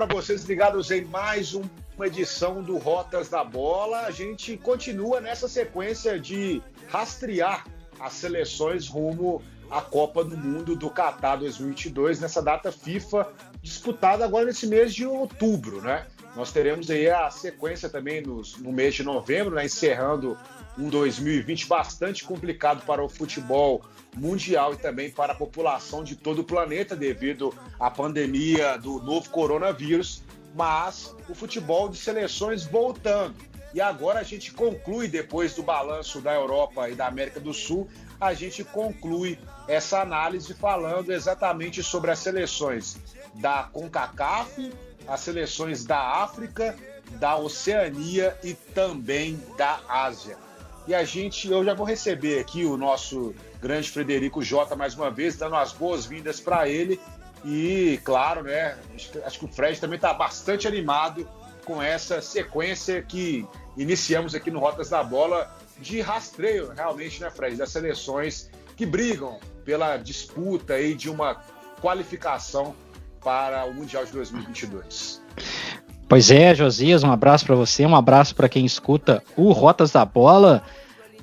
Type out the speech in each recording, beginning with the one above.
para vocês ligados em mais uma edição do Rotas da Bola. A gente continua nessa sequência de rastrear as seleções rumo à Copa do Mundo do Qatar 2022, nessa data FIFA, disputada agora nesse mês de outubro, né? Nós teremos aí a sequência também nos, no mês de novembro, né? encerrando um 2020 bastante complicado para o futebol mundial e também para a população de todo o planeta devido à pandemia do novo coronavírus, mas o futebol de seleções voltando. E agora a gente conclui, depois do balanço da Europa e da América do Sul, a gente conclui essa análise falando exatamente sobre as seleções da CONCACAF, as seleções da África, da Oceania e também da Ásia. E a gente, eu já vou receber aqui o nosso grande Frederico Jota mais uma vez, dando as boas-vindas para ele. E, claro, né, acho que o Fred também está bastante animado com essa sequência que iniciamos aqui no Rotas da Bola de rastreio, realmente, né, Fred, das seleções que brigam pela disputa aí de uma qualificação para o Mundial de 2022. Pois é, Josias, um abraço para você, um abraço para quem escuta o Rotas da Bola.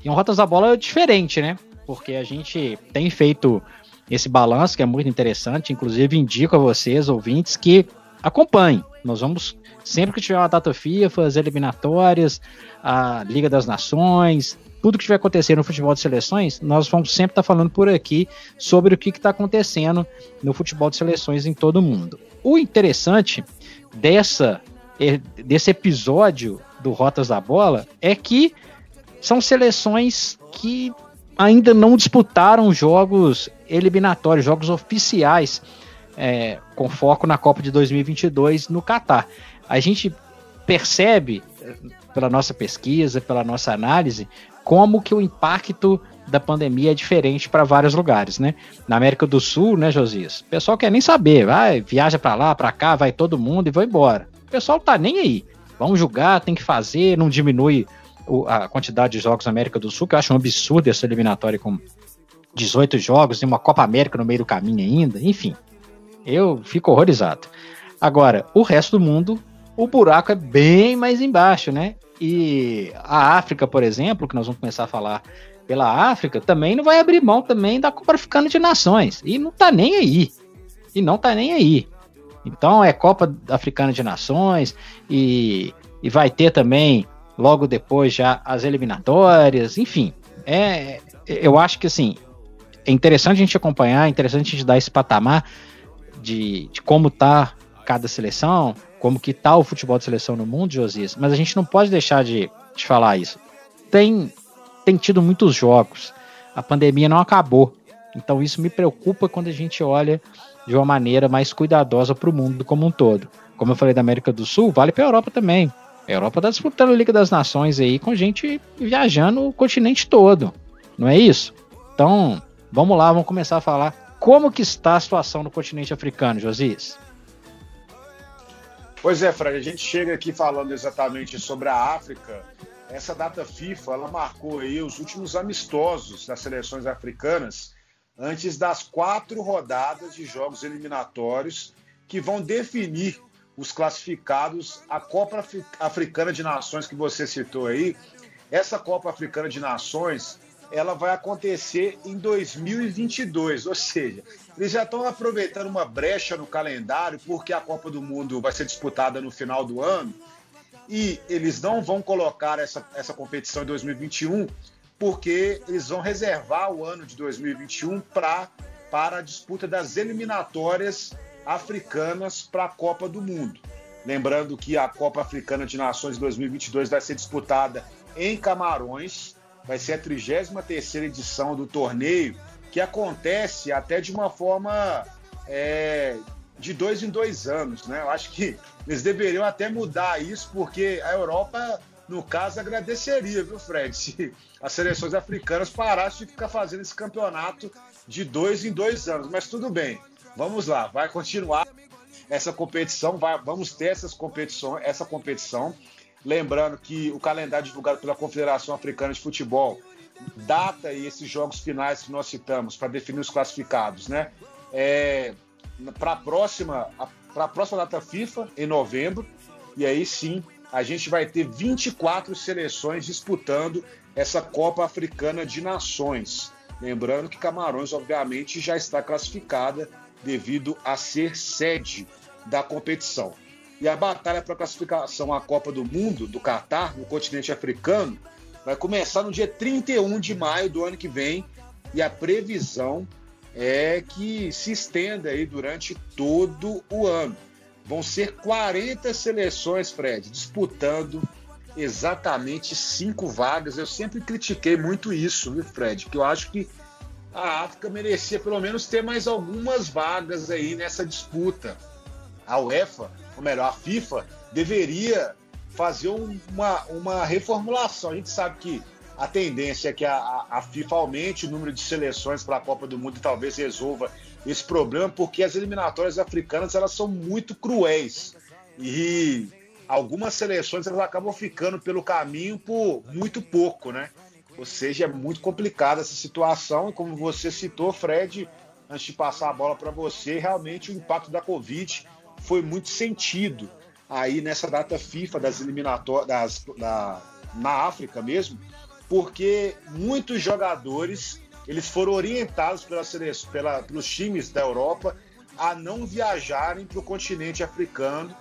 E um Rotas da Bola diferente, né? Porque a gente tem feito esse balanço que é muito interessante, inclusive indico a vocês, ouvintes, que acompanhem. Nós vamos, sempre que tiver uma data FIFA, as eliminatórias, a Liga das Nações, tudo que estiver acontecendo no futebol de seleções, nós vamos sempre estar falando por aqui sobre o que está acontecendo no futebol de seleções em todo o mundo. O interessante dessa, eh, desse episódio do Rotas da Bola é que são seleções que ainda não disputaram jogos eliminatórios, jogos oficiais, é, com foco na Copa de 2022 no Catar. A gente percebe, pela nossa pesquisa, pela nossa análise, como que o impacto da pandemia é diferente para vários lugares, né? Na América do Sul, né, Josias? O pessoal quer nem saber, vai, viaja para lá, para cá, vai todo mundo e vai embora. O pessoal tá nem aí. Vamos julgar, tem que fazer, não diminui a quantidade de jogos na América do Sul, que eu acho um absurdo essa eliminatória com 18 jogos e uma Copa América no meio do caminho ainda, enfim. Eu fico horrorizado. Agora, o resto do mundo, o buraco é bem mais embaixo, né? E a África, por exemplo, que nós vamos começar a falar pela África, também não vai abrir mão também da Copa Africana de Nações. E não tá nem aí. E não tá nem aí. Então é Copa Africana de Nações e, e vai ter também logo depois já as eliminatórias, enfim. É, eu acho que assim, é interessante a gente acompanhar, é interessante a gente dar esse patamar de, de como tá cada seleção, como que tá o futebol de seleção no mundo, Josias, mas a gente não pode deixar de, de falar isso. Tem, tem tido muitos jogos, a pandemia não acabou, então isso me preocupa quando a gente olha de uma maneira mais cuidadosa para o mundo como um todo. Como eu falei da América do Sul, vale para a Europa também. A Europa está disputando a Liga das Nações aí com gente viajando o continente todo, não é isso? Então, vamos lá, vamos começar a falar como que está a situação no continente africano, Josias. Pois é, Fred, a gente chega aqui falando exatamente sobre a África. Essa data FIFA, ela marcou aí os últimos amistosos das seleções africanas antes das quatro rodadas de jogos eliminatórios que vão definir os classificados à Copa Africana de Nações que você citou aí. Essa Copa Africana de Nações, ela vai acontecer em 2022, ou seja, eles já estão aproveitando uma brecha no calendário, porque a Copa do Mundo vai ser disputada no final do ano, e eles não vão colocar essa, essa competição em 2021, porque eles vão reservar o ano de 2021 pra, para a disputa das eliminatórias africanas para a Copa do Mundo. Lembrando que a Copa Africana de Nações 2022 vai ser disputada em Camarões, vai ser a 33 edição do torneio, que acontece até de uma forma é, de dois em dois anos. Né? Eu acho que eles deveriam até mudar isso, porque a Europa, no caso, agradeceria, viu, Fred, se as seleções africanas parassem de ficar fazendo esse campeonato de dois em dois anos. Mas tudo bem, vamos lá, vai continuar essa competição, vai, vamos ter essas competições, essa competição. Lembrando que o calendário divulgado pela Confederação Africana de Futebol data e esses jogos finais que nós citamos para definir os classificados, né? É, para a próxima, para a próxima data FIFA, em novembro, e aí sim a gente vai ter 24 seleções disputando essa Copa Africana de Nações. Lembrando que Camarões, obviamente, já está classificada devido a ser sede da competição. E a batalha para classificação à Copa do Mundo do Catar, no continente africano, vai começar no dia 31 de maio do ano que vem e a previsão é que se estenda aí durante todo o ano. Vão ser 40 seleções, Fred, disputando exatamente cinco vagas. Eu sempre critiquei muito isso, viu, Fred? Que eu acho que a África merecia pelo menos ter mais algumas vagas aí nessa disputa. A UEFA, ou melhor, a FIFA, deveria fazer uma, uma reformulação. A gente sabe que a tendência é que a, a FIFA aumente o número de seleções para a Copa do Mundo e talvez resolva esse problema, porque as eliminatórias africanas elas são muito cruéis. E algumas seleções elas acabam ficando pelo caminho por muito pouco, né? Ou seja, é muito complicada essa situação. E como você citou, Fred, antes de passar a bola para você, realmente o impacto da Covid foi muito sentido aí nessa data FIFA das eliminatórias da, na África mesmo, porque muitos jogadores eles foram orientados pela, pela, pelos times da Europa a não viajarem para o continente africano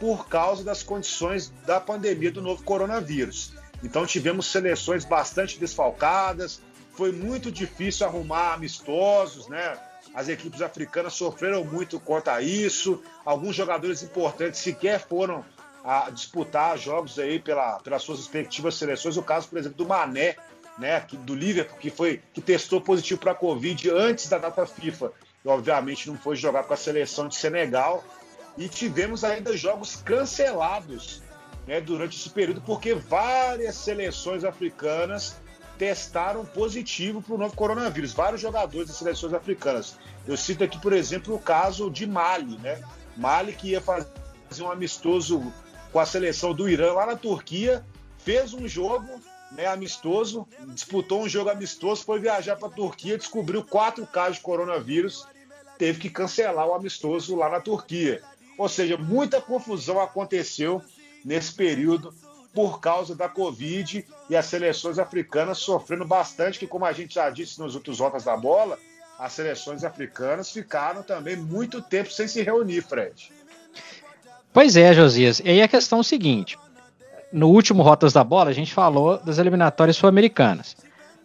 por causa das condições da pandemia do novo coronavírus. Então tivemos seleções bastante desfalcadas, foi muito difícil arrumar amistosos, né? As equipes africanas sofreram muito quanto a isso. Alguns jogadores importantes sequer foram a disputar jogos aí pela, pelas suas respectivas seleções. O caso, por exemplo, do Mané, né, do Liverpool, que foi que testou positivo para a Covid antes da data FIFA. E, obviamente não foi jogar com a seleção de Senegal e tivemos ainda jogos cancelados né, durante esse período, porque várias seleções africanas testaram positivo para o novo coronavírus. Vários jogadores das seleções africanas. Eu cito aqui, por exemplo, o caso de Mali, né? Mali que ia fazer um amistoso com a seleção do Irã lá na Turquia, fez um jogo né, amistoso, disputou um jogo amistoso, foi viajar para a Turquia, descobriu quatro casos de coronavírus, teve que cancelar o amistoso lá na Turquia. Ou seja, muita confusão aconteceu nesse período por causa da Covid e as seleções africanas sofrendo bastante, que como a gente já disse nos outros rotas da bola, as seleções africanas ficaram também muito tempo sem se reunir, Fred. Pois é, Josias. E aí a questão é o seguinte: no último Rotas da Bola, a gente falou das eliminatórias sul-americanas.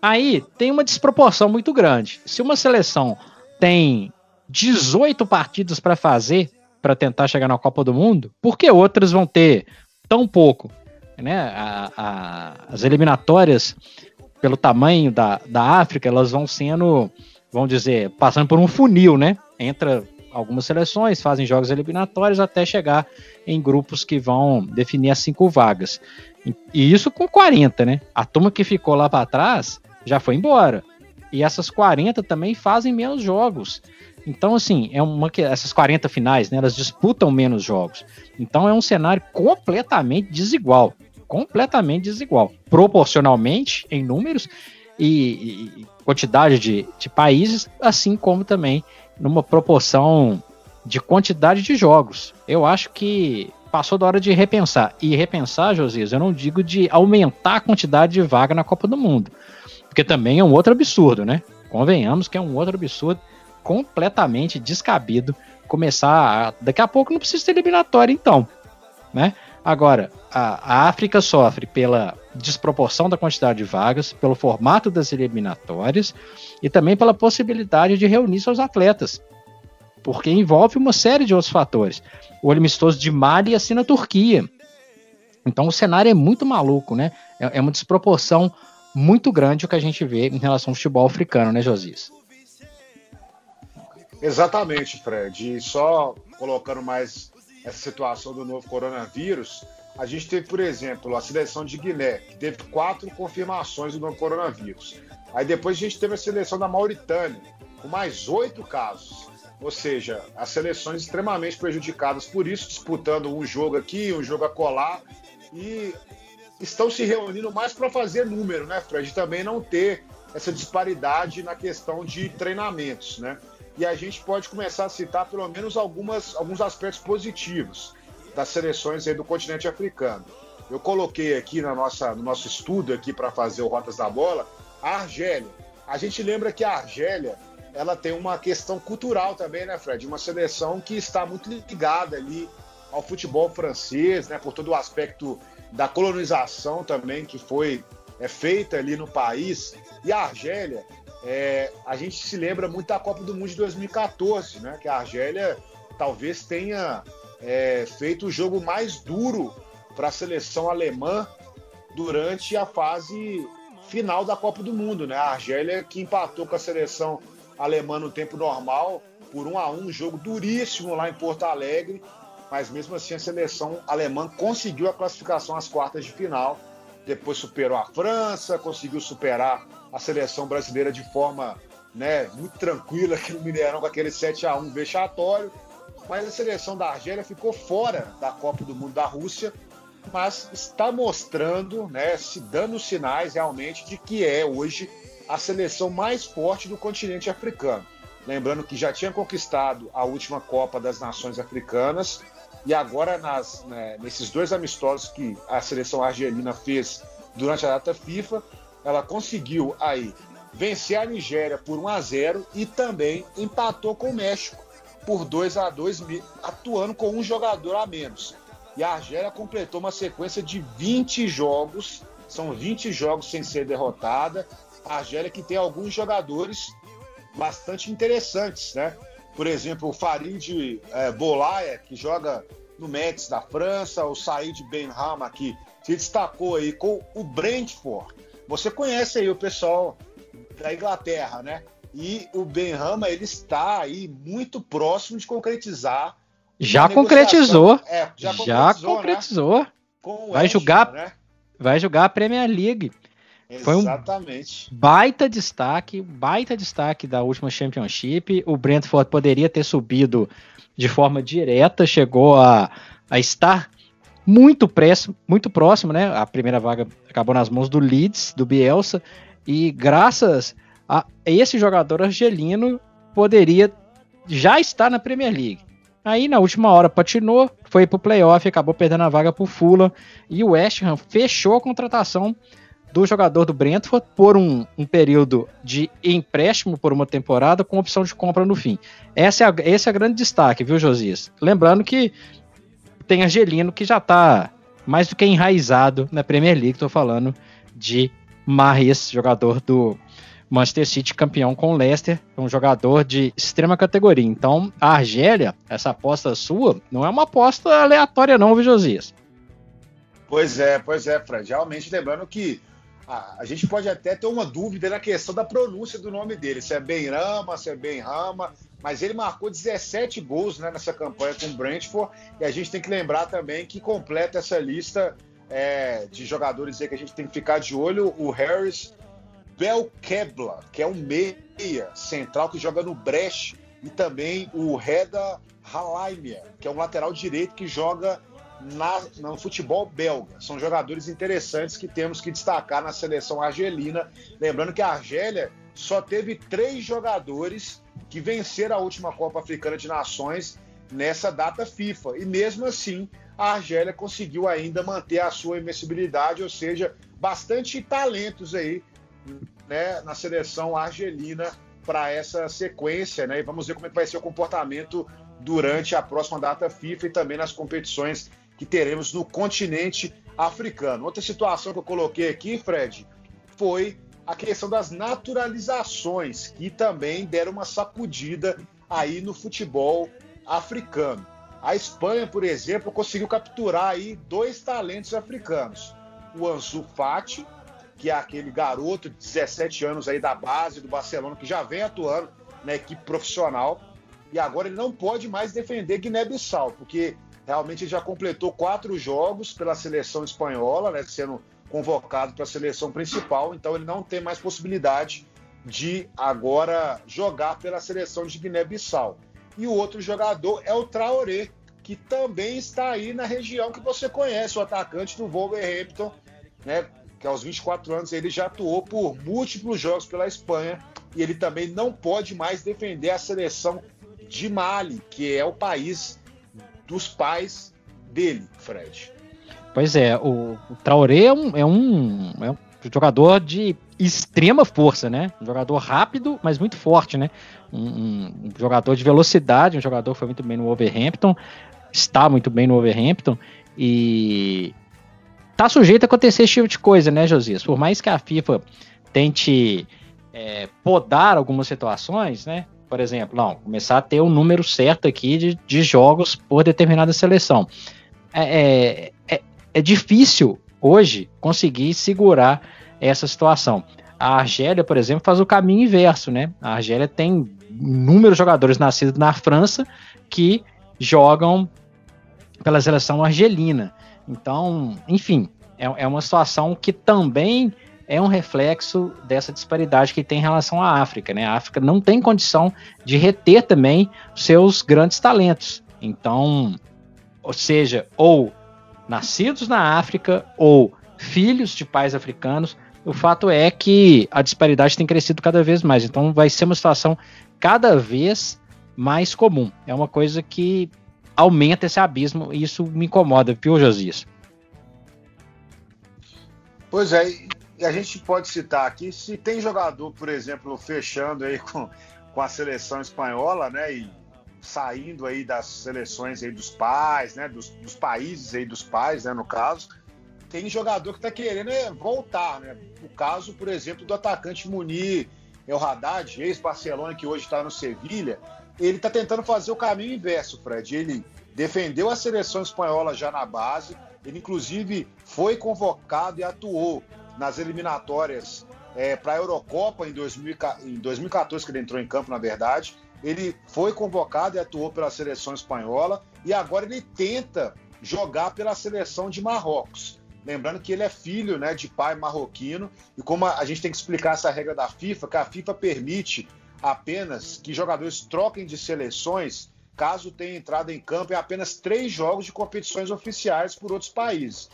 Aí tem uma desproporção muito grande. Se uma seleção tem 18 partidas para fazer para tentar chegar na Copa do Mundo, por que outras vão ter tão pouco? Né? A, a, as eliminatórias, pelo tamanho da, da África, elas vão sendo, vamos dizer, passando por um funil, né? Entra algumas seleções, fazem jogos eliminatórios até chegar em grupos que vão definir as cinco vagas. E isso com 40, né? A turma que ficou lá para trás já foi embora. E essas 40 também fazem menos jogos. Então, assim, é uma que essas 40 finais, né, elas disputam menos jogos. Então é um cenário completamente desigual, completamente desigual, proporcionalmente em números e, e quantidade de, de países, assim como também numa proporção de quantidade de jogos. Eu acho que passou da hora de repensar. E repensar, Josias, eu não digo de aumentar a quantidade de vaga na Copa do Mundo, porque também é um outro absurdo, né? Convenhamos que é um outro absurdo completamente descabido começar. A, daqui a pouco não precisa ter eliminatória, então. Né? Agora, a, a África sofre pela desproporção da quantidade de vagas, pelo formato das eliminatórias e também pela possibilidade de reunir seus atletas, porque envolve uma série de outros fatores. O amistoso de Mali assina a Turquia. Então o cenário é muito maluco, né? É, é uma desproporção muito grande o que a gente vê em relação ao futebol africano, né, Josias? Exatamente, Fred. E só colocando mais essa situação do novo coronavírus, a gente teve, por exemplo, a seleção de Guiné, que teve quatro confirmações do novo coronavírus. Aí depois a gente teve a seleção da Mauritânia, com mais oito casos. Ou seja, as seleções extremamente prejudicadas por isso, disputando um jogo aqui, um jogo a colar, e estão se reunindo mais para fazer número, né, Fred? Também não ter essa disparidade na questão de treinamentos, né? E a gente pode começar a citar pelo menos algumas, alguns aspectos positivos das seleções do continente africano. Eu coloquei aqui na nossa, no nosso estudo aqui para fazer o Rotas da Bola a Argélia. A gente lembra que a Argélia ela tem uma questão cultural também, né, Fred? Uma seleção que está muito ligada ali ao futebol francês, né, por todo o aspecto da colonização também que foi é, feita ali no país. E a Argélia, é, a gente se lembra muito da Copa do Mundo de 2014, né, que a Argélia talvez tenha é, feito o jogo mais duro para a seleção alemã durante a fase final da Copa do Mundo, né? A Argélia que empatou com a seleção alemã no tempo normal por um a um, jogo duríssimo lá em Porto Alegre, mas mesmo assim a seleção alemã conseguiu a classificação às quartas de final. Depois superou a França, conseguiu superar a seleção brasileira de forma né, muito tranquila aqui no Mineirão com aquele 7 a 1 vexatório. Mas a seleção da Argélia ficou fora da Copa do Mundo da Rússia, mas está mostrando, né, se dando sinais realmente de que é hoje a seleção mais forte do continente africano. Lembrando que já tinha conquistado a última Copa das Nações Africanas e agora nas, né, nesses dois amistosos que a seleção argelina fez durante a data FIFA, ela conseguiu aí vencer a Nigéria por 1 a 0 e também empatou com o México por 2 a 2, atuando com um jogador a menos. E a Argélia completou uma sequência de 20 jogos, são 20 jogos sem ser derrotada, a Argélia que tem alguns jogadores bastante interessantes, né? Por exemplo, o Farid é, Bolaia, que joga no Metz da França, o Said Benrama, que se destacou aí com o Brentford. Você conhece aí o pessoal da Inglaterra, né? E o Benrama, ele está aí muito próximo de concretizar. Já concretizou. É, já concretizou. Já concretizou. Né? vai jogar, né? vai jogar a Premier League. Exatamente. Foi um baita destaque, baita destaque da última Championship. O Brentford poderia ter subido de forma direta, chegou a, a estar muito, próximo, muito próximo, né? A primeira vaga acabou nas mãos do Leeds, do Bielsa, e graças a esse jogador argelino poderia já estar na Premier League. Aí na última hora patinou, foi pro playoff, acabou perdendo a vaga pro Fulham e o West Ham fechou a contratação do jogador do Brentford por um, um, período de empréstimo por uma temporada com opção de compra no fim. Essa é a, esse é o grande destaque, viu, Josias? Lembrando que tem Angelino que já está mais do que enraizado na Premier League, estou falando de Mahrez, jogador do Manchester City, campeão com o Leicester, um jogador de extrema categoria. Então, a Argélia, essa aposta sua, não é uma aposta aleatória não, viu, Josias? Pois é, pois é, Fred. Realmente lembrando que a, a, gente pode até ter uma dúvida na questão da pronúncia do nome dele, se é Benrama, se é Benrama, mas ele marcou 17 gols né, nessa campanha com o Brentford, e a gente tem que lembrar também que completa essa lista é, de jogadores aí que a gente tem que ficar de olho, o Harris Belkebla, que é um meia central que joga no Brecht, e também o Reda Halaimia, que é um lateral direito que joga na, no futebol belga. São jogadores interessantes que temos que destacar na seleção argelina. Lembrando que a Argélia só teve três jogadores que venceram a última Copa Africana de Nações nessa data FIFA. E mesmo assim, a Argélia conseguiu ainda manter a sua invencibilidade, ou seja, bastante talentos aí né, na seleção argelina para essa sequência, né? E vamos ver como é que vai ser o comportamento durante a próxima data FIFA e também nas competições que teremos no continente africano. Outra situação que eu coloquei aqui, Fred, foi a questão das naturalizações, que também deram uma sacudida aí no futebol africano. A Espanha, por exemplo, conseguiu capturar aí dois talentos africanos. O Ansu Fati, que é aquele garoto de 17 anos aí da base do Barcelona, que já vem atuando na equipe profissional, e agora ele não pode mais defender Guiné-Bissau, porque Realmente ele já completou quatro jogos pela seleção espanhola, né, sendo convocado para a seleção principal, então ele não tem mais possibilidade de agora jogar pela seleção de Guiné-Bissau. E o outro jogador é o Traoré, que também está aí na região que você conhece, o atacante do Wolverhampton, né, que aos 24 anos ele já atuou por múltiplos jogos pela Espanha e ele também não pode mais defender a seleção de Mali, que é o país dos pais dele, Fred. Pois é, o, o Traoré é um, é um, é um jogador de extrema força, né? Um jogador rápido, mas muito forte, né? Um, um, um, jogador de velocidade, um jogador que foi muito bem no Wolverhampton, está muito bem no Wolverhampton e tá sujeito a acontecer esse tipo de coisa, né, Josias? Por mais que a FIFA tente é, podar algumas situações, né? Por exemplo, não, começar a ter um número certo aqui de, de jogos por determinada seleção. É, é, é, difícil hoje conseguir segurar essa situação. A Argélia, por exemplo, faz o caminho inverso, né? A Argélia tem inúmeros jogadores nascidos na França que jogam pela seleção argelina. Então, enfim, é, é uma situação que também é um reflexo dessa disparidade que tem em relação à África. Né? A África não tem condição de reter também seus grandes talentos. Então, ou seja, ou nascidos na África ou filhos de pais africanos, o fato é que a disparidade tem crescido cada vez mais. Então, vai ser uma situação cada vez mais comum. É uma coisa que aumenta esse abismo e isso me incomoda, viu, Josias? Pois é, e a gente pode citar aqui, se tem jogador, por exemplo, fechando aí com, com a seleção espanhola, né, e saindo aí das seleções aí dos pais, né, dos, dos países aí dos pais, né, no caso, tem jogador que está querendo é, voltar, né? O caso, por exemplo, do atacante Munir El Haddad, ex-Barcelona, que hoje está no Sevilha, ele está tentando fazer o caminho inverso, Fred. Ele defendeu a seleção espanhola já na base, ele inclusive foi convocado e atuou nas eliminatórias é, para a Eurocopa em, 2000, em 2014, que ele entrou em campo, na verdade. Ele foi convocado e atuou pela seleção espanhola e agora ele tenta jogar pela seleção de Marrocos. Lembrando que ele é filho né, de pai marroquino e como a gente tem que explicar essa regra da FIFA, que a FIFA permite apenas que jogadores troquem de seleções caso tenha entrado em campo em apenas três jogos de competições oficiais por outros países.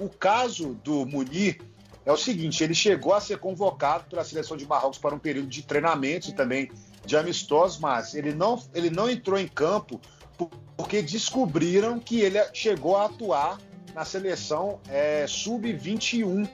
O caso do Munir é o seguinte: ele chegou a ser convocado pela seleção de Marrocos para um período de treinamento e também de amistosos, mas ele não, ele não entrou em campo porque descobriram que ele chegou a atuar na seleção é, sub-21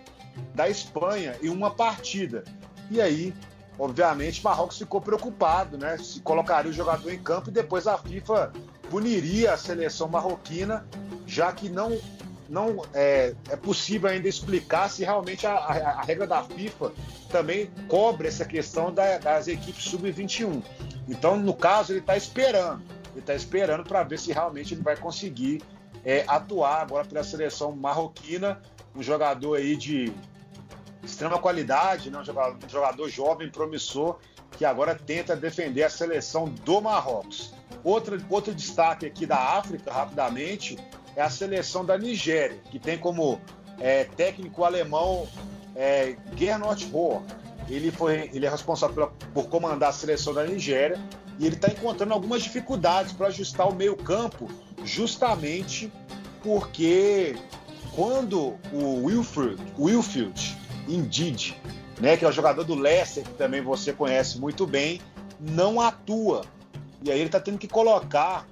da Espanha em uma partida. E aí, obviamente, Marrocos ficou preocupado, né? Se colocaria o jogador em campo e depois a FIFA puniria a seleção marroquina, já que não não é, é possível ainda explicar se realmente a, a, a, regra da FIFA também cobre essa questão da, das equipes sub-21. Então, no caso, ele está esperando. Ele está esperando para ver se realmente ele vai conseguir é, atuar agora pela seleção marroquina, um jogador aí de extrema qualidade, né? um, jogador, um jogador jovem, promissor, que agora tenta defender a seleção do Marrocos. Outro, outro destaque aqui da África, rapidamente, é a seleção da Nigéria, que tem como é, técnico alemão é, Gernot Rohr. Ele, foi, ele é responsável por, por comandar a seleção da Nigéria e ele está encontrando algumas dificuldades para ajustar o meio-campo, justamente porque quando o Wilfred, Wilfield Indeed, né, que é o jogador do Leicester, que também você conhece muito bem, não atua. E aí ele está tendo que colocar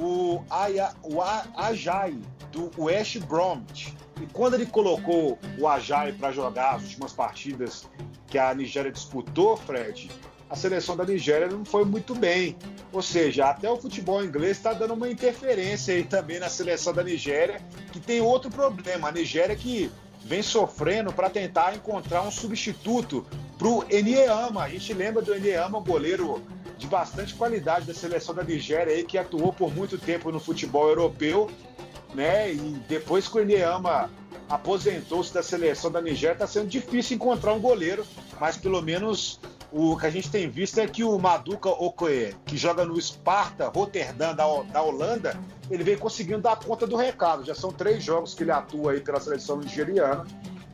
o, Aya, o Ajay do West Bromwich. E quando ele colocou o Ajay para jogar as últimas partidas que a Nigéria disputou, Fred, a seleção da Nigéria não foi muito bem. Ou seja, até o futebol inglês está dando uma interferência aí também na seleção da Nigéria, que tem outro problema. A Nigéria que vem sofrendo para tentar encontrar um substituto para o Enieama. A gente lembra do Enieama, goleiro de bastante qualidade da seleção da Nigéria aí, que atuou por muito tempo no futebol europeu, né? E depois que o Eneama aposentou-se da seleção da Nigéria, está sendo difícil encontrar um goleiro, mas pelo menos o que a gente tem visto é que o Maduka Okoye, que joga no Sparta Rotterdam da, da Holanda, ele vem conseguindo dar conta do recado. Já são três jogos que ele atua aí pela seleção nigeriana,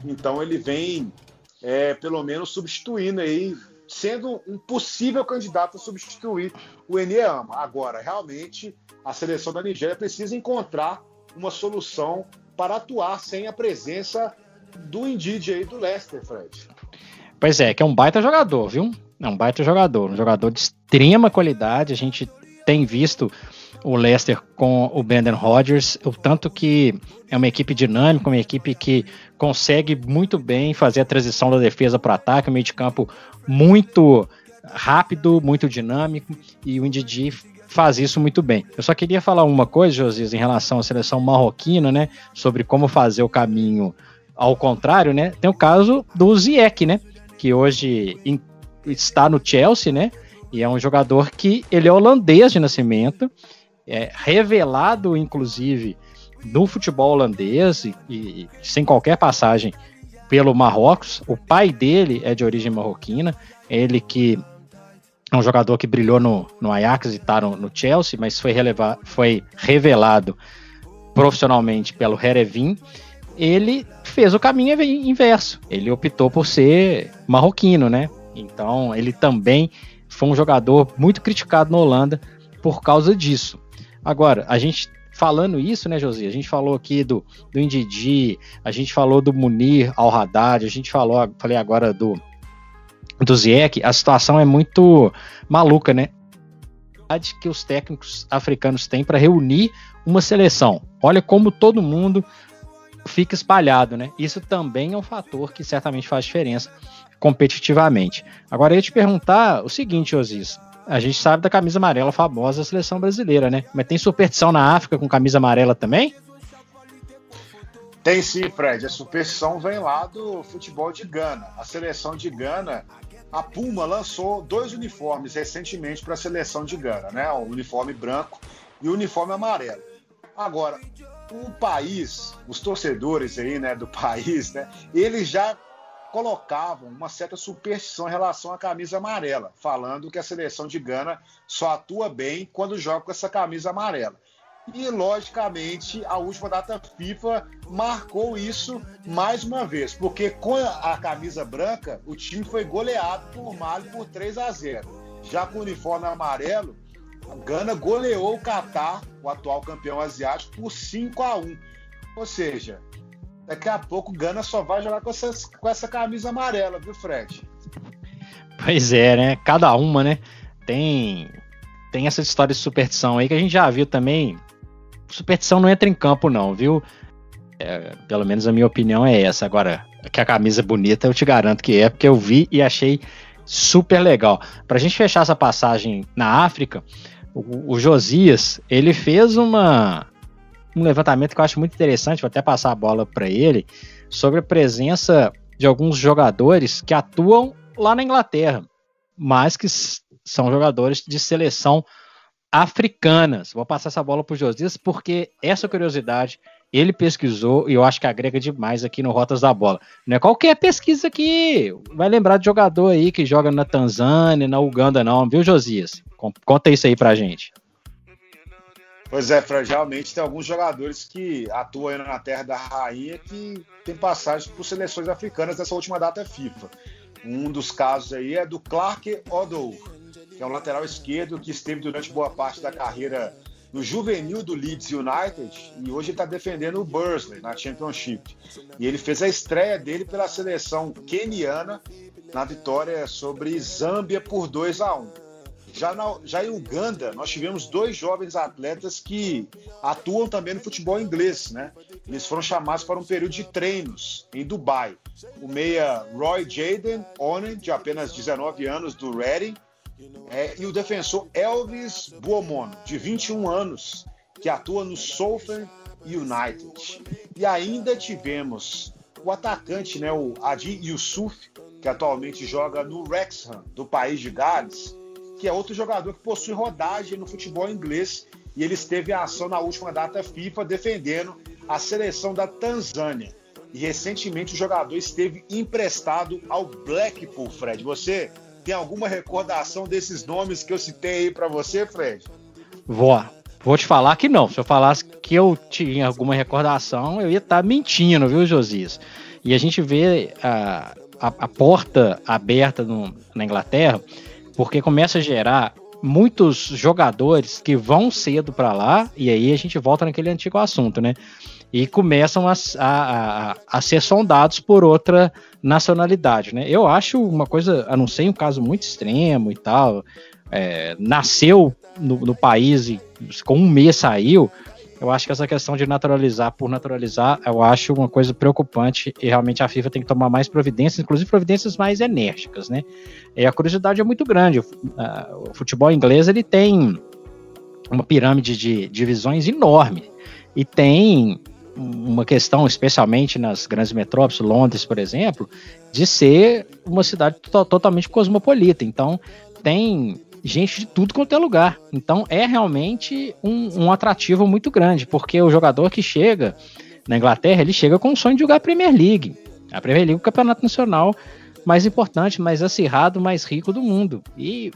então ele vem é, pelo menos substituindo aí sendo um possível candidato a substituir o Eneama. Agora, realmente, a seleção da Nigéria precisa encontrar uma solução para atuar sem a presença do Indígena aí do Leicester, Fred. Pois é, que é um baita jogador, viu? É um baita jogador, um jogador de extrema qualidade. A gente tem visto o Leicester com o Brandon Rodgers, o tanto que é uma equipe dinâmica, uma equipe que consegue muito bem fazer a transição da defesa para o ataque, um meio de campo muito rápido, muito dinâmico, e o Indidi faz isso muito bem. Eu só queria falar uma coisa, Josias, em relação à seleção marroquina, né, sobre como fazer o caminho ao contrário, né, tem o caso do Ziyech, né, que hoje está no Chelsea, né, e é um jogador que ele é holandês de nascimento, é revelado, inclusive, no futebol holandês e, e, sem qualquer passagem pelo Marrocos. O pai dele é de origem marroquina, ele que é um jogador que brilhou no, no Ajax e está no, no, Chelsea, mas foi, foi revelado profissionalmente pelo Herevin. Ele fez o caminho inverso. Ele optou por ser marroquino, né? Então ele também foi um jogador muito criticado na Holanda por causa disso. Agora, a gente falando isso, né, Josi? A gente falou aqui do, do Indidi, a gente falou do Munir al Haddad, a gente falou, falei agora do, do Ziyech, a situação é muito maluca, né? que os técnicos africanos têm para reunir uma seleção. Olha como todo mundo fica espalhado, né? Isso também é um fator que certamente faz diferença competitivamente. Agora eu ia te perguntar o seguinte, Osis. A gente sabe da camisa amarela famosa da seleção brasileira, né? Mas tem superstição na África com camisa amarela também? Tem sim, Fred. A superstição vem lá do futebol de Gana. A seleção de Gana, a Puma lançou dois uniformes recentemente para a seleção de Gana, né? O uniforme branco e o uniforme amarelo. Agora, o país, os torcedores aí, né, do país, né, eles já colocavam uma certa superstição em relação à camisa amarela, falando que a seleção de Gana só atua bem quando joga com essa camisa amarela. E, logicamente, a última data FIFA marcou isso mais uma vez, porque com a camisa branca, o time foi goleado por Mali por 3 a 0. Já com o uniforme amarelo, a Gana goleou o Catar, o atual campeão asiático, por 5 a 1. Ou seja, Daqui a pouco o Gana só vai jogar com, essas, com essa camisa amarela, viu, Fred? Pois é, né? Cada uma, né? Tem, tem essa história de superstição aí que a gente já viu também. Superstição não entra em campo, não, viu? É, pelo menos a minha opinião é essa. Agora, que a camisa é bonita, eu te garanto que é, porque eu vi e achei super legal. Pra gente fechar essa passagem na África, o, o Josias, ele fez uma, um levantamento que eu acho muito interessante, vou até passar a bola para ele, sobre a presença de alguns jogadores que atuam lá na Inglaterra, mas que são jogadores de seleção africanas. Vou passar essa bola para o Josias, porque essa curiosidade ele pesquisou e eu acho que agrega demais aqui no Rotas da Bola. Não é qualquer pesquisa que vai lembrar de jogador aí que joga na Tanzânia, na Uganda, não, viu, Josias? Conta isso aí pra gente. Pois é, Fred, realmente tem alguns jogadores que atuam na terra da rainha que tem passagem por seleções africanas nessa última data FIFA. Um dos casos aí é do Clark Odou, que é um lateral esquerdo que esteve durante boa parte da carreira no juvenil do Leeds United e hoje está defendendo o Bursley na Championship. E ele fez a estreia dele pela seleção keniana na vitória sobre Zâmbia por 2 a 1. Já, na, já em Uganda, nós tivemos dois jovens atletas que atuam também no futebol inglês, né? Eles foram chamados para um período de treinos em Dubai. O meia Roy Jaden Onen, de apenas 19 anos, do Reading, é, e o defensor Elvis Buomono, de 21 anos, que atua no Southern United. E ainda tivemos o atacante, né, o Adi Yusuf, que atualmente joga no Wrexham, do país de Gales, que é outro jogador que possui rodagem no futebol inglês e ele esteve em ação na última data FIFA defendendo a seleção da Tanzânia. E recentemente o jogador esteve emprestado ao Blackpool, Fred. Você tem alguma recordação desses nomes que eu citei aí para você, Fred? Vou. Vou te falar que não. Se eu falasse que eu tinha alguma recordação, eu ia estar tá mentindo, viu, Josias? E a gente vê a, a, a porta aberta no, na Inglaterra porque começa a gerar muitos jogadores que vão cedo para lá, e aí a gente volta naquele antigo assunto, né? e começam a, a, a, ser sondados por outra nacionalidade, né? Eu acho uma coisa, a não ser um caso muito extremo e tal, é, nasceu no, no, país e com um mês saiu, eu acho que essa questão de naturalizar por naturalizar, eu acho uma coisa preocupante e realmente a FIFA tem que tomar mais providências, inclusive providências mais enérgicas, né? E a curiosidade é muito grande. O, futebol inglês ele tem uma pirâmide de divisões enorme e tem uma questão, especialmente nas grandes metrópoles, Londres, por exemplo, de ser uma cidade totalmente cosmopolita. Então, tem gente de tudo quanto é lugar. Então, é realmente um, um atrativo muito grande, porque o jogador que chega na Inglaterra, ele chega com o sonho de jogar a Premier League. A Premier League é o campeonato nacional mais importante, mais acirrado, mais rico do mundo. E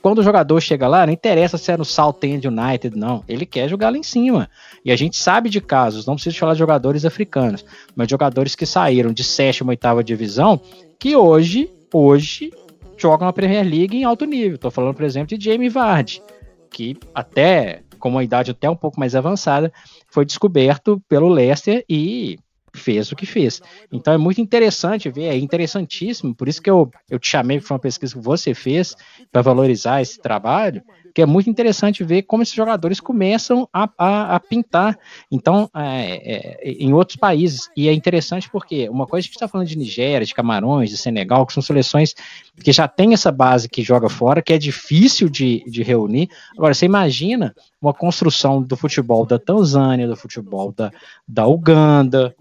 quando o jogador chega lá, não interessa se é no Southend United, não. Ele quer jogar lá em cima. E a gente sabe de casos, não preciso falar de jogadores africanos, mas jogadores que saíram de sétima, oitava divisão, que hoje, hoje, jogam na Premier League em alto nível. Estou falando, por exemplo, de Jamie Vardy, que até com uma idade até um pouco mais avançada, foi descoberto pelo Leicester e fez o que fez. Então é muito interessante ver, é interessantíssimo, por isso que eu, eu te chamei para uma pesquisa que você fez para valorizar esse trabalho, que é muito interessante ver como esses jogadores começam a, a, a pintar. Então, é, é, em outros países. E é interessante porque uma coisa que a gente está falando de Nigéria, de Camarões, de Senegal, que são seleções que já tem essa base que joga fora, que é difícil de, de reunir. Agora, você imagina uma construção do futebol da Tanzânia, do futebol da, da Uganda,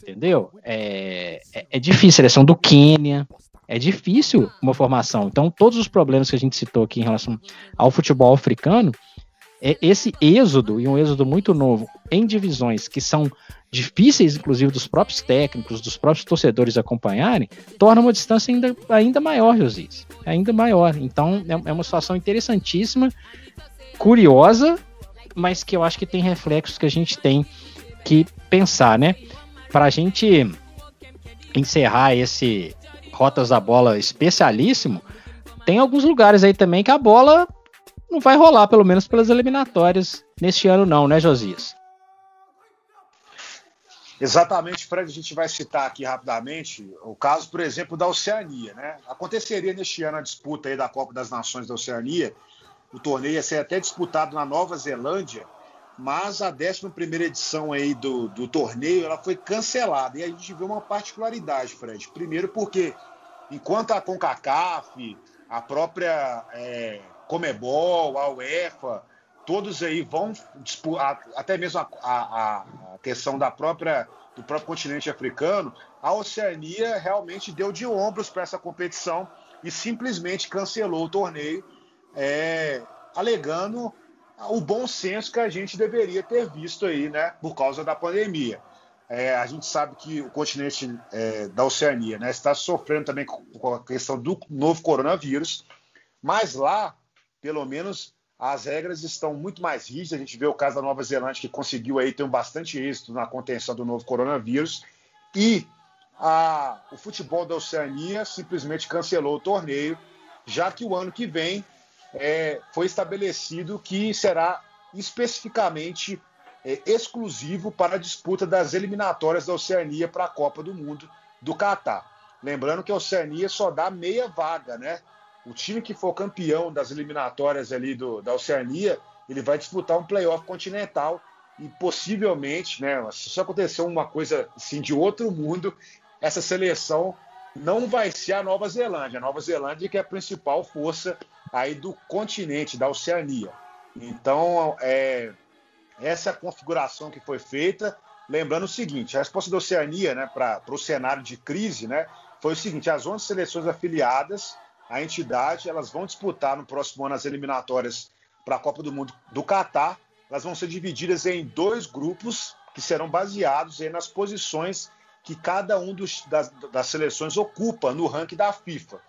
entendeu? É, é, é difícil, seleção do Quênia, é difícil uma formação. Então, todos os problemas que a gente citou aqui em relação ao futebol africano, é esse êxodo, e um êxodo muito novo, em divisões que são difíceis, inclusive, dos próprios técnicos, dos próprios torcedores acompanharem, torna uma distância ainda, ainda maior, Josias. Ainda maior. Então, é, é uma situação interessantíssima, curiosa, mas que eu acho que tem reflexos que a gente tem que pensar, né? Para a gente encerrar esse Rotas da Bola especialíssimo, tem alguns lugares aí também que a bola não vai rolar, pelo menos pelas eliminatórias neste ano não, né, Josias? Exatamente, Fred, a gente vai citar aqui rapidamente o caso, por exemplo, da Oceania, né? Aconteceria neste ano a disputa aí da Copa das Nações da Oceania, o torneio ia ser até disputado na Nova Zelândia, mas a 11 edição aí do, do torneio ela foi cancelada. E a gente vê uma particularidade, Fred. Primeiro, porque enquanto a CONCACAF, a própria é, Comebol, a UEFA, todos aí vão disputar, até mesmo a, a, a, questão da própria, do próprio continente africano, a Oceania realmente deu de ombros para essa competição e simplesmente cancelou o torneio, é, alegando o bom senso que a gente deveria ter visto aí, né, por causa da pandemia. É, a gente sabe que o continente é, da Oceania né, está sofrendo também com a questão do novo coronavírus, mas lá, pelo menos, as regras estão muito mais rígidas. A gente vê o caso da Nova Zelândia, que conseguiu aí ter um bastante êxito na contenção do novo coronavírus, e a, o futebol da Oceania simplesmente cancelou o torneio, já que o ano que vem é, foi estabelecido que será especificamente é, exclusivo para a disputa das eliminatórias da Oceania para a Copa do Mundo do Catar. Lembrando que a Oceania só dá meia vaga, né? O time que for campeão das eliminatórias ali do, da Oceania, ele vai disputar um playoff continental e possivelmente, né? Se acontecer uma coisa assim de outro mundo, essa seleção não vai ser a Nova Zelândia. A Nova Zelândia que é a principal força aí do continente, da Oceania. Então, é, essa é a configuração que foi feita. Lembrando o seguinte, a resposta da Oceania né, para o cenário de crise né, foi o seguinte, as 11 seleções afiliadas à entidade, elas vão disputar no próximo ano as eliminatórias para a Copa do Mundo do Catar. Elas vão ser divididas em dois grupos que serão baseados nas posições que cada um dos, das, das seleções ocupa no ranking da FIFA.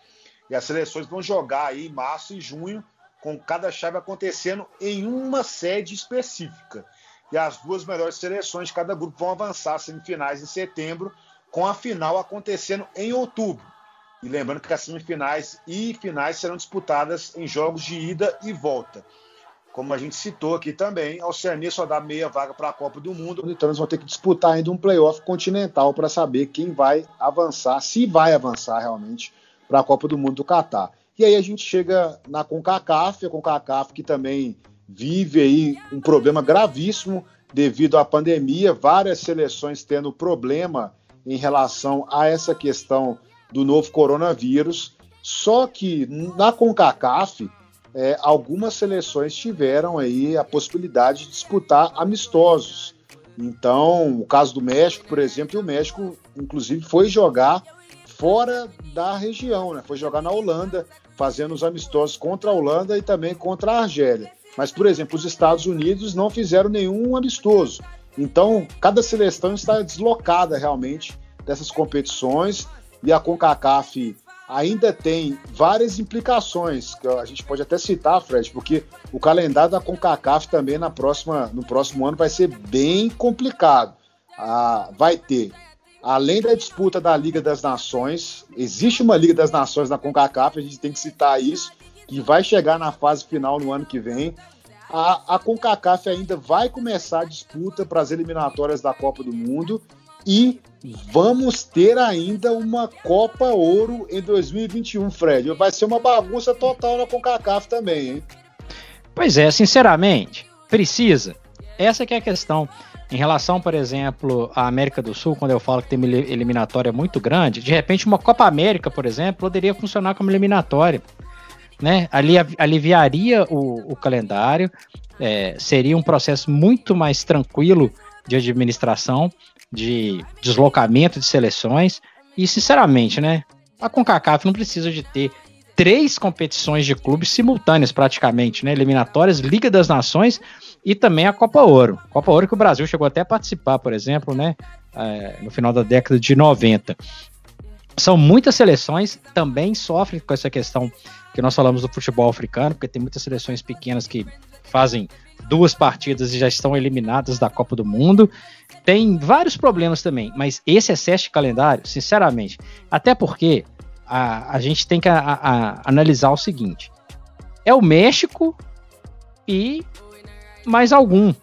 E as seleções vão jogar aí em março e junho, com cada chave acontecendo em uma sede específica. E as duas melhores seleções de cada grupo vão avançar semifinais em setembro, com a final acontecendo em outubro. E lembrando que as semifinais e finais serão disputadas em jogos de ida e volta. como a gente citou aqui também, a Oceania só dá meia vaga para a Copa do Mundo, então eles vão ter que disputar ainda um playoff continental para saber quem vai avançar, se vai avançar realmente para a Copa do Mundo do Catar. E aí a gente chega na CONCACAF, a CONCACAF que também vive aí um problema gravíssimo devido à pandemia, várias seleções tendo problema em relação a essa questão do novo coronavírus. Só que na CONCACAF, é, algumas seleções tiveram aí a possibilidade de disputar amistosos. Então, o caso do México, por exemplo, o México, inclusive, foi jogar fora da região, né? Foi jogar na Holanda, fazendo os amistosos contra a Holanda e também contra a Argélia. Mas, por exemplo, os Estados Unidos não fizeram nenhum amistoso. Então, cada seleção está deslocada realmente dessas competições e a CONCACAF ainda tem várias implicações que a gente pode até citar, Fred, porque o calendário da CONCACAF também na próxima, no próximo ano vai ser bem complicado. Ah, vai ter, além da disputa da Liga das Nações, existe uma Liga das Nações na CONCACAF, a gente tem que citar isso, que vai chegar na fase final no ano que vem. A, a CONCACAF ainda vai começar a disputa para as eliminatórias da Copa do Mundo e vamos ter ainda uma Copa Ouro em 2021, Fred. Vai ser uma bagunça total na CONCACAF também, hein? Pois é, sinceramente, precisa. Essa é a questão. Em relação, por exemplo, à América do Sul, quando eu falo que tem uma eliminatória muito grande, de repente uma Copa América, por exemplo, poderia funcionar como eliminatória. Né? Ali aliviaria o, o calendário, é, seria um processo muito mais tranquilo de administração, de deslocamento de seleções. E, sinceramente, né? A CONCACAF não precisa de ter três competições de clubes simultâneas, praticamente, né? Eliminatórias, Liga das Nações e também a Copa Ouro. Copa Ouro que o Brasil chegou até a participar, por exemplo, né? É, no final da década de 90. São muitas seleções, também sofrem com essa questão que nós falamos do futebol africano, porque tem muitas seleções pequenas que fazem duas partidas e já estão eliminadas da Copa do Mundo. Tem vários problemas também, mas esse excesso de calendário, sinceramente, até porque a, a gente tem que a, a, analisar o seguinte: é o México e mais algum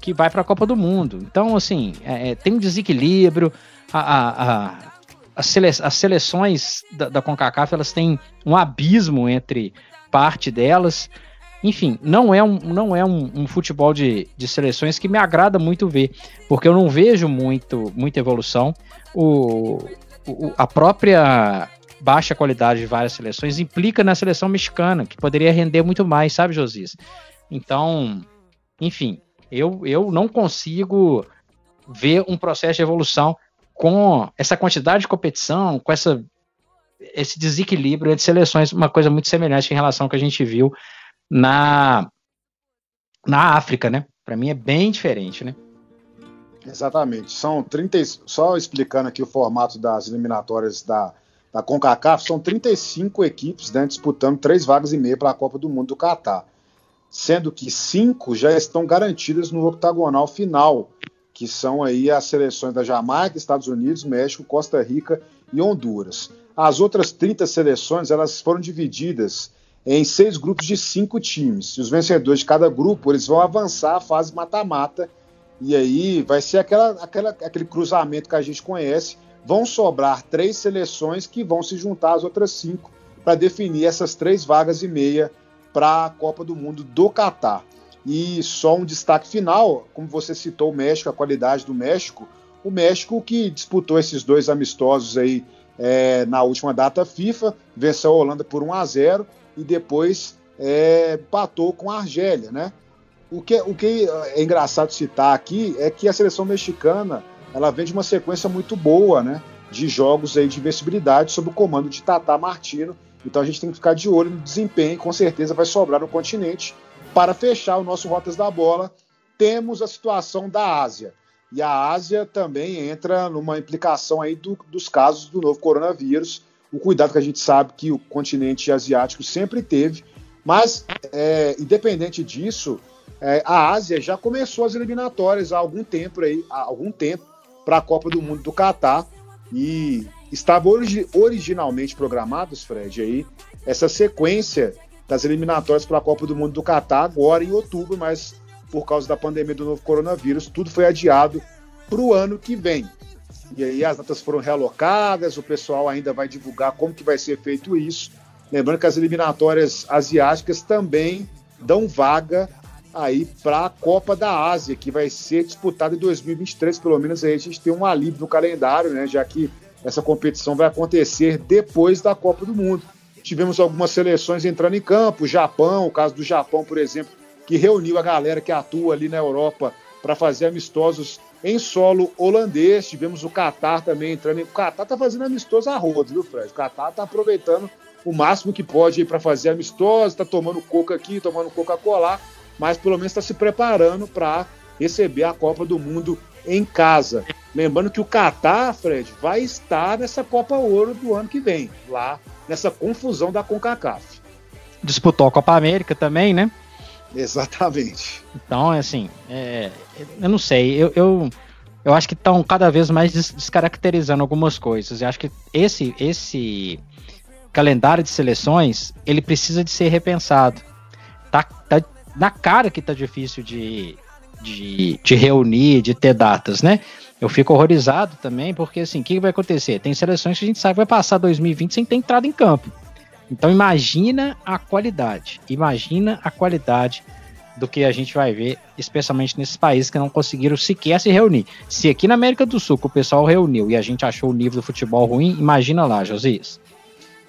que vai para a Copa do Mundo. Então, assim, é, é tem um desequilíbrio. A, a, as, sele, as seleções da, da CONCACAF elas têm um abismo entre parte delas. Enfim, não é um, não é um, um, futebol de, de seleções que me agrada muito ver, porque eu não vejo muito, muita evolução. O, o, a própria baixa qualidade de várias seleções implica na seleção mexicana, que poderia render muito mais, sabe, Josias? Então, enfim, eu, eu não consigo ver um processo de evolução com essa quantidade de competição, com essa, esse desequilíbrio entre seleções, uma coisa muito semelhante em relação ao que a gente viu na, na África, né? Para mim é bem diferente, né? Exatamente. São 30, só explicando aqui o formato das eliminatórias da, da CONCACAF, são 35 equipes né, disputando três vagas e meia para a Copa do Mundo do Catar, sendo que cinco já estão garantidas no octagonal final, que são aí as seleções da Jamaica, Estados Unidos, México, Costa Rica e Honduras. As outras 30 seleções elas foram divididas em seis grupos de cinco times. E os vencedores de cada grupo eles vão avançar a fase mata-mata. E aí vai ser aquela, aquela, aquele cruzamento que a gente conhece. Vão sobrar três seleções que vão se juntar às outras cinco para definir essas três vagas e meia para a Copa do Mundo do Catar. E só um destaque final, como você citou o México, a qualidade do México, o México que disputou esses dois amistosos aí é, na última data FIFA, venceu a Holanda por 1 a 0 e depois é, empatou com a Argélia, né? O que, o que é engraçado citar aqui é que a seleção mexicana ela vem de uma sequência muito boa, né? De jogos aí de invencibilidade sob o comando de Tata Martino. Então a gente tem que ficar de olho no desempenho, com certeza vai sobrar no continente. Para fechar o nosso Rotas da Bola, temos a situação da Ásia. E a Ásia também entra numa implicação aí do, dos casos do novo coronavírus o cuidado que a gente sabe que o continente asiático sempre teve, mas é, independente disso, é, a Ásia já começou as eliminatórias há algum tempo aí, há algum tempo para a Copa do Mundo do Catar e estava origi originalmente programados, Fred, aí essa sequência das eliminatórias para a Copa do Mundo do Catar, agora em outubro, mas por causa da pandemia do novo coronavírus, tudo foi adiado para o ano que vem. E aí as datas foram realocadas, o pessoal ainda vai divulgar como que vai ser feito isso. Lembrando que as eliminatórias asiáticas também dão vaga aí para a Copa da Ásia, que vai ser disputada em 2023, pelo menos aí a gente tem um alívio no calendário, né, já que essa competição vai acontecer depois da Copa do Mundo. Tivemos algumas seleções entrando em campo, o Japão, o caso do Japão, por exemplo, que reuniu a galera que atua ali na Europa para fazer amistosos em solo holandês. Tivemos o Qatar também entrando. O Qatar está fazendo amistoso a roda, viu, Fred? O Qatar está aproveitando o máximo que pode para fazer amistoso, está tomando coca aqui, tomando Coca-Cola, mas pelo menos está se preparando para receber a Copa do Mundo em casa. Lembrando que o Qatar, Fred, vai estar nessa Copa Ouro do ano que vem, lá nessa confusão da CONCACAF. Disputou a Copa América também, né? Exatamente. Então, é assim, é, eu não sei, eu, eu, eu acho que estão cada vez mais descaracterizando algumas coisas. Eu acho que esse, esse calendário de seleções, ele precisa de ser repensado. Tá, tá na cara que tá difícil de, de, de reunir, de ter datas, né? Eu fico horrorizado também, porque assim, o que vai acontecer? Tem seleções que a gente sabe que vai passar 2020 sem ter entrado em campo. Então imagina a qualidade, imagina a qualidade do que a gente vai ver, especialmente nesses países que não conseguiram sequer se reunir. Se aqui na América do Sul o pessoal reuniu e a gente achou o nível do futebol ruim, imagina lá, Josias.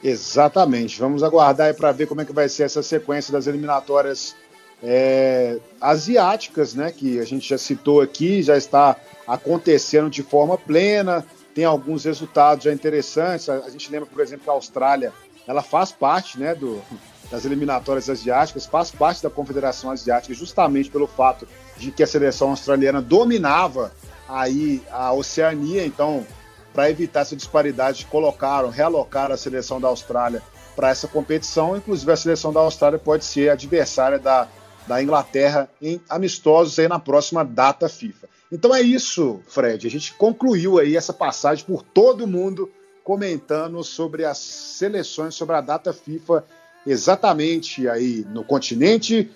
Exatamente. Vamos aguardar para ver como é que vai ser essa sequência das eliminatórias é, asiáticas, né? Que a gente já citou aqui, já está acontecendo de forma plena. Tem alguns resultados já interessantes. A, a gente lembra, por exemplo, que a Austrália ela faz parte né, do, das eliminatórias asiáticas, faz parte da Confederação Asiática, justamente pelo fato de que a seleção australiana dominava aí a Oceania, então, para evitar essa disparidade, colocaram, realocaram a seleção da Austrália para essa competição, inclusive a seleção da Austrália pode ser adversária da, da Inglaterra em amistosos aí na próxima data FIFA. Então é isso, Fred. A gente concluiu aí essa passagem por todo mundo comentando sobre as seleções, sobre a data FIFA, exatamente aí no continente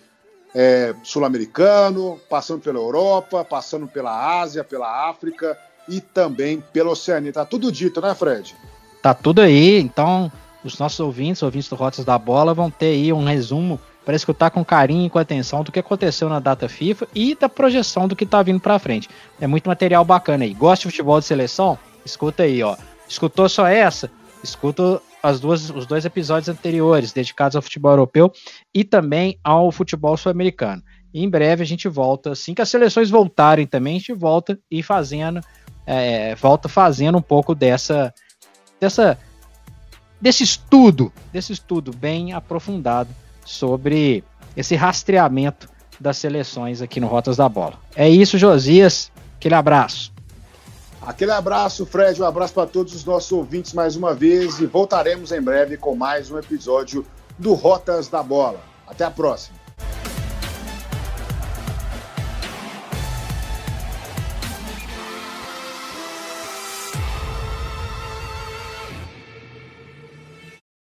é, sul-americano, passando pela Europa, passando pela Ásia, pela África e também pela Oceania. Tá tudo dito, né, Fred? Tá tudo aí. Então, os nossos ouvintes, ouvintes do Rotas da Bola, vão ter aí um resumo para escutar com carinho e com atenção do que aconteceu na data FIFA e da projeção do que tá vindo para frente. É muito material bacana aí. Gosta de futebol de seleção? Escuta aí, ó. Escutou só essa? Escuta as duas, os dois episódios anteriores dedicados ao futebol europeu e também ao futebol sul-americano. Em breve a gente volta, assim que as seleções voltarem também, a gente volta e fazendo, é, volta fazendo um pouco dessa, dessa, desse estudo, desse estudo bem aprofundado sobre esse rastreamento das seleções aqui no Rotas da Bola. É isso, Josias. Aquele abraço. Aquele abraço, Fred, um abraço para todos os nossos ouvintes mais uma vez e voltaremos em breve com mais um episódio do Rotas da Bola. Até a próxima.